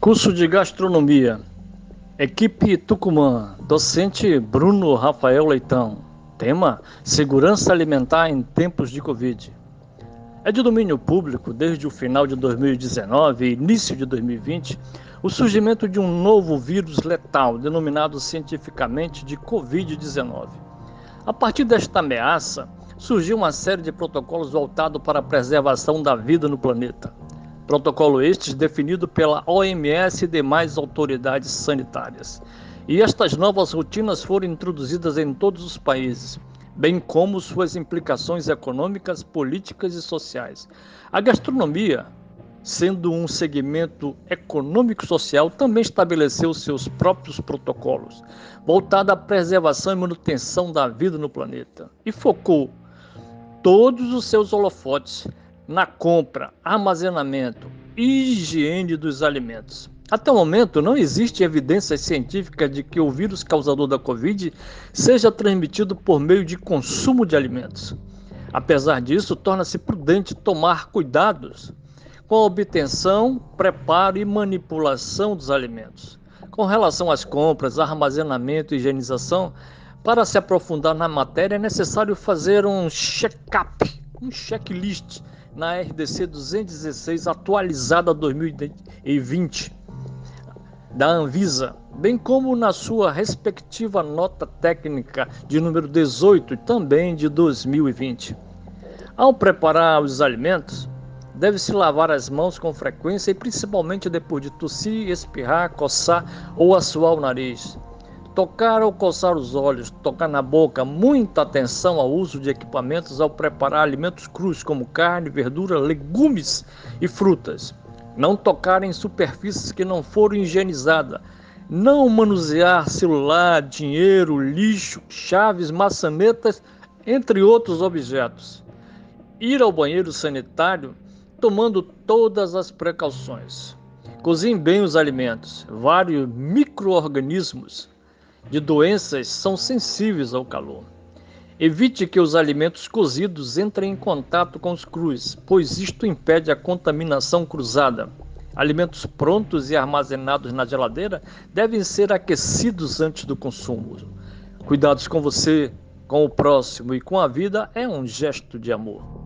Curso de Gastronomia. Equipe Tucumã. Docente Bruno Rafael Leitão. Tema: Segurança alimentar em tempos de Covid. É de domínio público desde o final de 2019 e início de 2020 o surgimento de um novo vírus letal, denominado cientificamente de Covid-19. A partir desta ameaça, surgiu uma série de protocolos voltados para a preservação da vida no planeta. Protocolo estes definido pela OMS e demais autoridades sanitárias. E estas novas rotinas foram introduzidas em todos os países, bem como suas implicações econômicas, políticas e sociais. A gastronomia, sendo um segmento econômico-social, também estabeleceu seus próprios protocolos, voltado à preservação e manutenção da vida no planeta, e focou todos os seus holofotes na compra, armazenamento e higiene dos alimentos. Até o momento, não existe evidência científica de que o vírus causador da Covid seja transmitido por meio de consumo de alimentos. Apesar disso, torna-se prudente tomar cuidados com a obtenção, preparo e manipulação dos alimentos. Com relação às compras, armazenamento e higienização, para se aprofundar na matéria é necessário fazer um check-up, um checklist na RDC 216 atualizada 2020 da Anvisa, bem como na sua respectiva nota técnica de número 18 também de 2020. Ao preparar os alimentos, deve-se lavar as mãos com frequência e principalmente depois de tossir, espirrar, coçar ou assoar o nariz. Tocar ou coçar os olhos, tocar na boca, muita atenção ao uso de equipamentos ao preparar alimentos crus como carne, verdura, legumes e frutas. Não tocar em superfícies que não foram higienizadas. Não manusear celular, dinheiro, lixo, chaves, maçanetas, entre outros objetos. Ir ao banheiro sanitário tomando todas as precauções. Cozinhe bem os alimentos. Vários micro-organismos de doenças são sensíveis ao calor. Evite que os alimentos cozidos entrem em contato com os crus, pois isto impede a contaminação cruzada. Alimentos prontos e armazenados na geladeira devem ser aquecidos antes do consumo. Cuidados com você, com o próximo e com a vida é um gesto de amor.